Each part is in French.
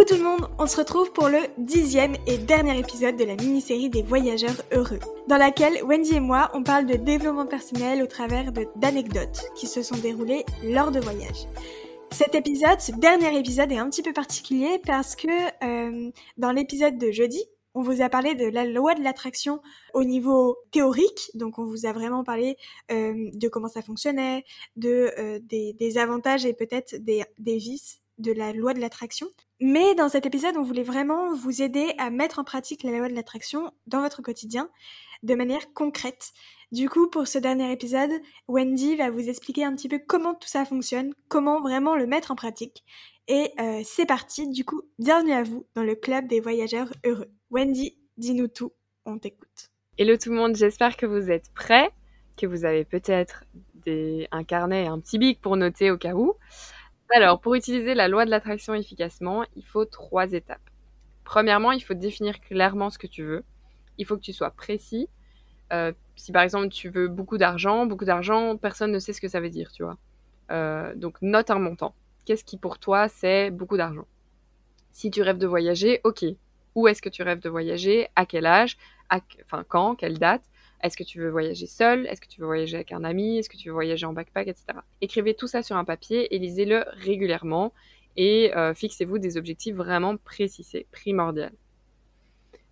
Coucou tout le monde, on se retrouve pour le dixième et dernier épisode de la mini-série des voyageurs heureux, dans laquelle Wendy et moi on parle de développement personnel au travers d'anecdotes qui se sont déroulées lors de voyages. Cet épisode, ce dernier épisode est un petit peu particulier parce que euh, dans l'épisode de jeudi, on vous a parlé de la loi de l'attraction au niveau théorique, donc on vous a vraiment parlé euh, de comment ça fonctionnait, de euh, des, des, avantages et peut-être des, des vices de la loi de l'attraction. Mais dans cet épisode, on voulait vraiment vous aider à mettre en pratique la loi de l'attraction dans votre quotidien de manière concrète. Du coup, pour ce dernier épisode, Wendy va vous expliquer un petit peu comment tout ça fonctionne, comment vraiment le mettre en pratique. Et euh, c'est parti, du coup, bienvenue à vous dans le club des voyageurs heureux. Wendy, dis-nous tout, on t'écoute. Hello tout le monde, j'espère que vous êtes prêts, que vous avez peut-être des... un carnet et un petit bic pour noter au cas où. Alors, pour utiliser la loi de l'attraction efficacement, il faut trois étapes. Premièrement, il faut définir clairement ce que tu veux. Il faut que tu sois précis. Euh, si par exemple tu veux beaucoup d'argent, beaucoup d'argent, personne ne sait ce que ça veut dire, tu vois. Euh, donc note un montant. Qu'est-ce qui pour toi c'est beaucoup d'argent? Si tu rêves de voyager, ok. Où est-ce que tu rêves de voyager? À quel âge? Enfin quand? Quelle date? Est-ce que tu veux voyager seul Est-ce que tu veux voyager avec un ami? Est-ce que tu veux voyager en backpack, etc. Écrivez tout ça sur un papier et lisez-le régulièrement et euh, fixez-vous des objectifs vraiment précis, c'est primordial.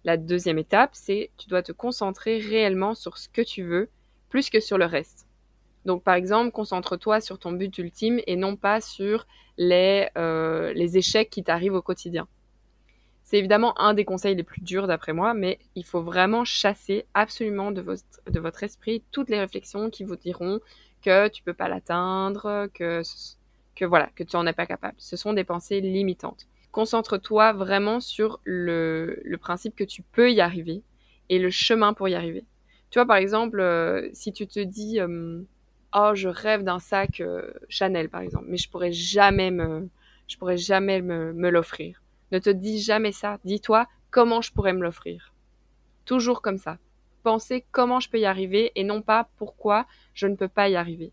La deuxième étape, c'est tu dois te concentrer réellement sur ce que tu veux plus que sur le reste. Donc par exemple, concentre-toi sur ton but ultime et non pas sur les, euh, les échecs qui t'arrivent au quotidien. C'est évidemment un des conseils les plus durs d'après moi, mais il faut vraiment chasser absolument de votre, de votre esprit toutes les réflexions qui vous diront que tu peux pas l'atteindre, que, que voilà, que tu en es pas capable. Ce sont des pensées limitantes. Concentre-toi vraiment sur le, le principe que tu peux y arriver et le chemin pour y arriver. Tu vois, par exemple, euh, si tu te dis, euh, oh, je rêve d'un sac euh, Chanel, par exemple, mais je pourrais jamais me, je pourrais jamais me, me l'offrir ne te dis jamais ça. Dis-toi comment je pourrais me l'offrir. Toujours comme ça. Pensez comment je peux y arriver et non pas pourquoi je ne peux pas y arriver.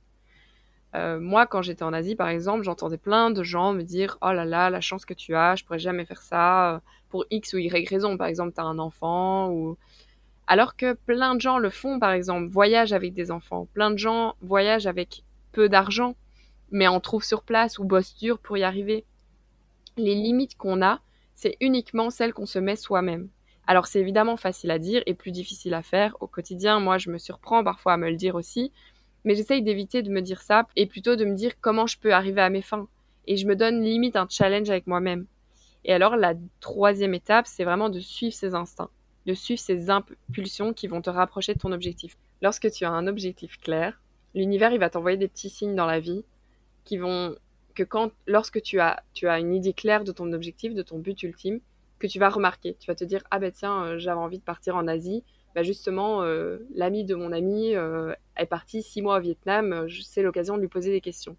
Euh, moi, quand j'étais en Asie, par exemple, j'entendais plein de gens me dire Oh là là, la chance que tu as, je pourrais jamais faire ça pour X ou Y raison. Par exemple, tu as un enfant ou. Alors que plein de gens le font, par exemple, voyagent avec des enfants. Plein de gens voyagent avec peu d'argent, mais en trouvent sur place ou bossent dur pour y arriver. Les limites qu'on a, c'est uniquement celle qu'on se met soi-même. Alors c'est évidemment facile à dire et plus difficile à faire. Au quotidien, moi je me surprends parfois à me le dire aussi, mais j'essaye d'éviter de me dire ça et plutôt de me dire comment je peux arriver à mes fins. Et je me donne limite un challenge avec moi-même. Et alors la troisième étape, c'est vraiment de suivre ses instincts, de suivre ses impulsions qui vont te rapprocher de ton objectif. Lorsque tu as un objectif clair, l'univers il va t'envoyer des petits signes dans la vie qui vont que lorsque tu as, une idée claire de ton objectif, de ton but ultime, que tu vas remarquer. Tu vas te dire, ah ben tiens, euh, j'avais envie de partir en Asie. Bah justement, euh, l'ami de mon ami euh, est parti six mois au Vietnam. C'est l'occasion de lui poser des questions.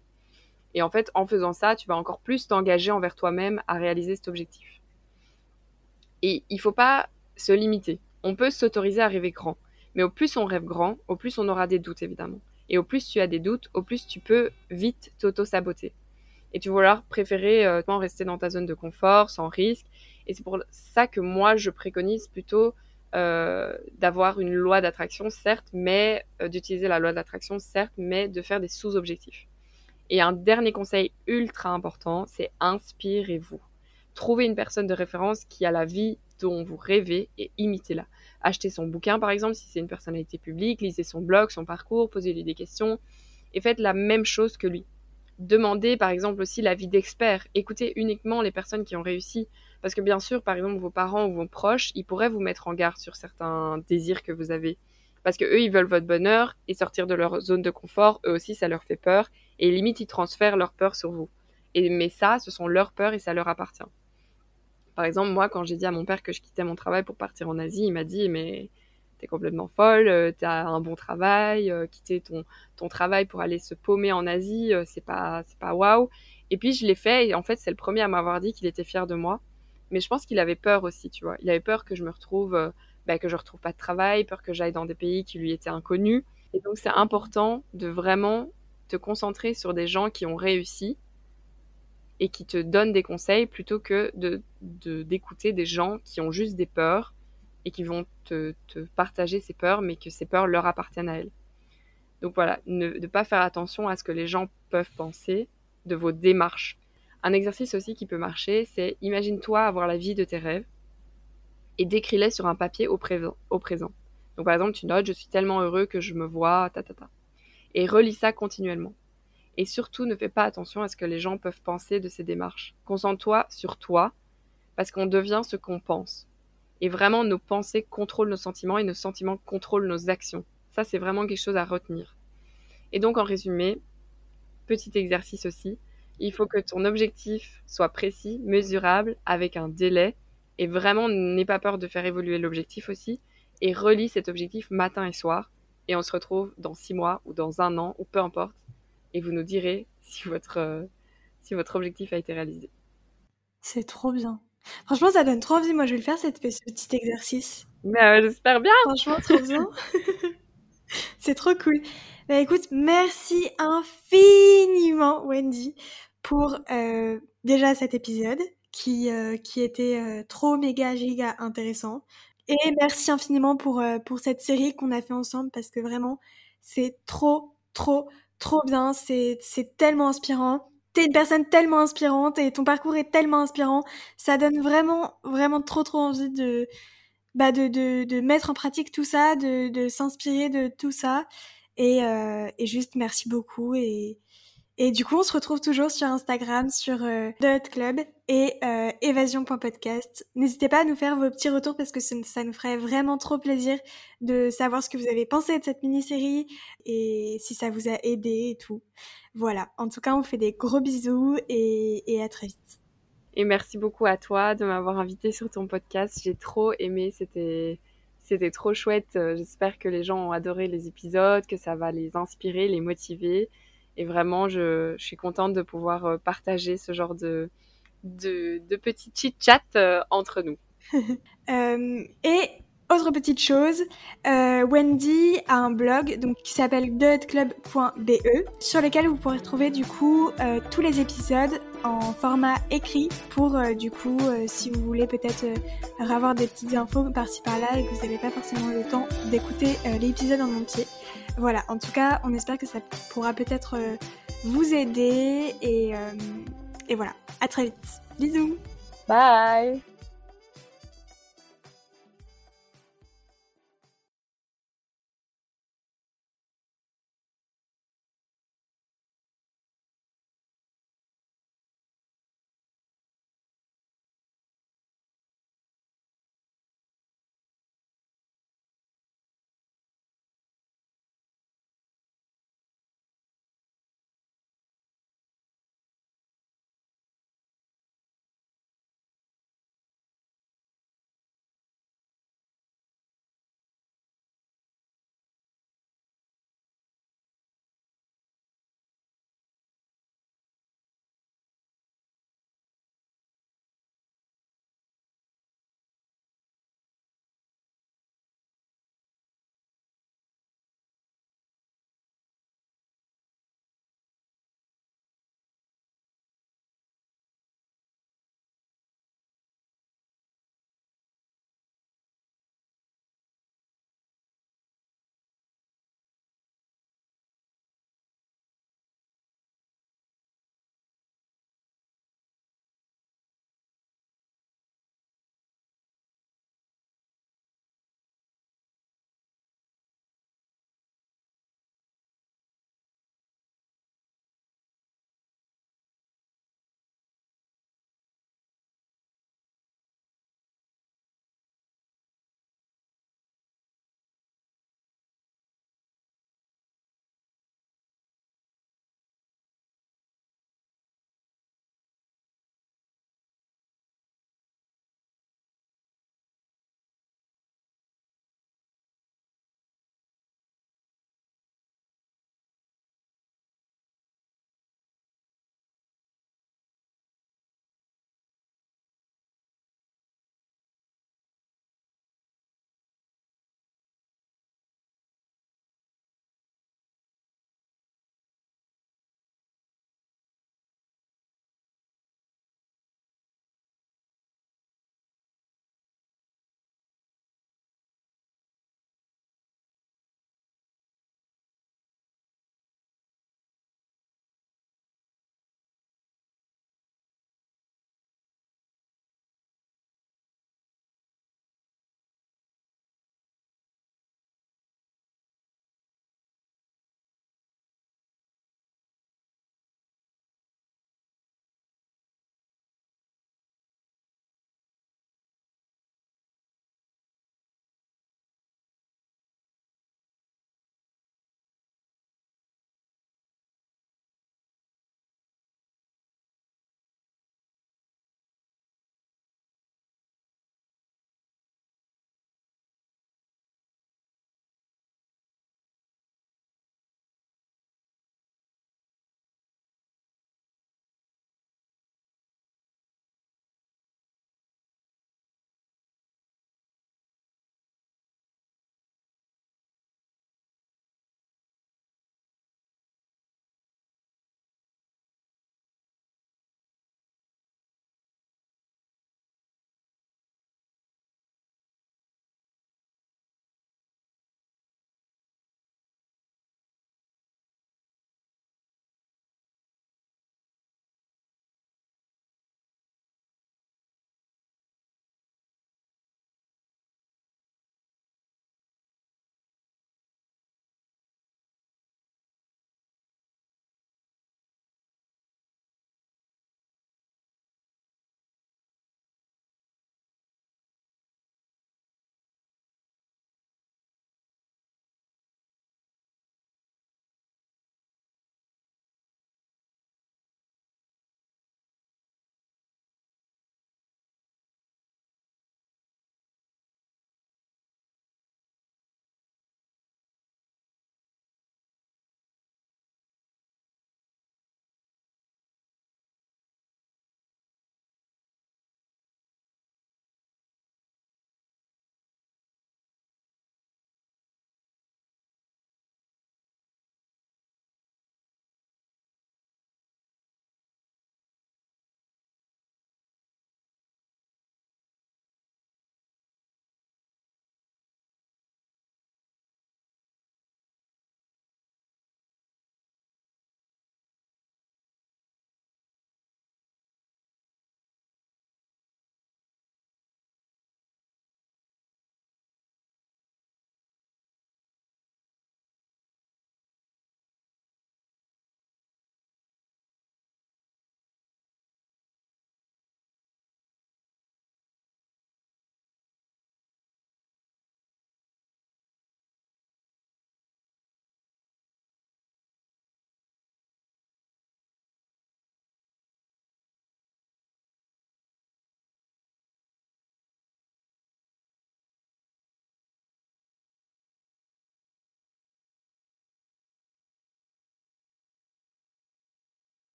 Et en fait, en faisant ça, tu vas encore plus t'engager envers toi-même à réaliser cet objectif. Et il faut pas se limiter. On peut s'autoriser à rêver grand. Mais au plus on rêve grand, au plus on aura des doutes, évidemment. Et au plus tu as des doutes, au plus tu peux vite t'auto-saboter et tu vas préférer euh, rester dans ta zone de confort sans risque. Et c'est pour ça que moi, je préconise plutôt euh, d'avoir une loi d'attraction, certes, mais euh, d'utiliser la loi d'attraction, certes, mais de faire des sous-objectifs. Et un dernier conseil ultra important, c'est inspirez-vous. Trouvez une personne de référence qui a la vie dont vous rêvez et imitez-la. Achetez son bouquin, par exemple, si c'est une personnalité publique, lisez son blog, son parcours, posez-lui des questions et faites la même chose que lui demandez par exemple aussi l'avis d'experts. Écoutez uniquement les personnes qui ont réussi. Parce que bien sûr, par exemple, vos parents ou vos proches, ils pourraient vous mettre en garde sur certains désirs que vous avez. Parce que eux, ils veulent votre bonheur et sortir de leur zone de confort, eux aussi, ça leur fait peur. Et limite, ils transfèrent leur peur sur vous. Et, mais ça, ce sont leurs peurs et ça leur appartient. Par exemple, moi, quand j'ai dit à mon père que je quittais mon travail pour partir en Asie, il m'a dit, mais t'es complètement folle, euh, t'as un bon travail, euh, quitter ton, ton travail pour aller se paumer en Asie, euh, c'est pas c'est pas waouh. Et puis je l'ai fait et en fait c'est le premier à m'avoir dit qu'il était fier de moi. Mais je pense qu'il avait peur aussi, tu vois. Il avait peur que je me retrouve, bah, que je retrouve pas de travail, peur que j'aille dans des pays qui lui étaient inconnus. Et donc c'est important de vraiment te concentrer sur des gens qui ont réussi et qui te donnent des conseils plutôt que de d'écouter des gens qui ont juste des peurs et qui vont te, partager ces peurs, mais que ces peurs leur appartiennent à elles. Donc voilà, ne, pas faire attention à ce que les gens peuvent penser de vos démarches. Un exercice aussi qui peut marcher, c'est imagine-toi avoir la vie de tes rêves et décris-les sur un papier au présent, au présent. Donc par exemple, tu notes je suis tellement heureux que je me vois, ta ta ta. Et relis ça continuellement. Et surtout, ne fais pas attention à ce que les gens peuvent penser de ces démarches. Concentre-toi sur toi, parce qu'on devient ce qu'on pense. Et vraiment, nos pensées contrôlent nos sentiments et nos sentiments contrôlent nos actions. Ça, c'est vraiment quelque chose à retenir. Et donc, en résumé, petit exercice aussi, il faut que ton objectif soit précis, mesurable, avec un délai, et vraiment, n'aie pas peur de faire évoluer l'objectif aussi, et relis cet objectif matin et soir, et on se retrouve dans six mois ou dans un an, ou peu importe, et vous nous direz si votre, euh, si votre objectif a été réalisé. C'est trop bien. Franchement, ça donne trop envie. Moi, je vais le faire, cette, ce petit exercice. Mais j'espère bien. Franchement, trop bien. C'est trop cool. Bah, écoute, merci infiniment, Wendy, pour euh, déjà cet épisode qui, euh, qui était trop méga giga intéressant. Et merci infiniment pour, pour cette série qu'on a fait ensemble parce que vraiment, c'est trop, trop, trop bien, c'est tellement inspirant. T'es une personne tellement inspirante et ton parcours est tellement inspirant. Ça donne vraiment, vraiment trop, trop envie de, bah de, de, mettre en pratique tout ça, de, de s'inspirer de tout ça. Et, euh, et juste merci beaucoup et, et du coup, on se retrouve toujours sur Instagram, sur euh, Club et euh, évasion.podcast. N'hésitez pas à nous faire vos petits retours parce que ça nous ferait vraiment trop plaisir de savoir ce que vous avez pensé de cette mini-série et si ça vous a aidé et tout. Voilà. En tout cas, on fait des gros bisous et, et à très vite. Et merci beaucoup à toi de m'avoir invité sur ton podcast. J'ai trop aimé. C'était c'était trop chouette. J'espère que les gens ont adoré les épisodes, que ça va les inspirer, les motiver. Et vraiment, je, je, suis contente de pouvoir euh, partager ce genre de, de, de petits chit-chat euh, entre nous. euh, et autre petite chose, euh, Wendy a un blog donc, qui s'appelle theheadclub.be sur lequel vous pourrez trouver du coup euh, tous les épisodes en format écrit pour euh, du coup si vous voulez peut-être avoir des petites infos par-ci par-là et que vous n'avez pas forcément le temps d'écouter l'épisode en entier. Voilà, en tout cas, on espère que ça pourra peut-être vous aider et, et voilà. À très vite. Bisous. Bye.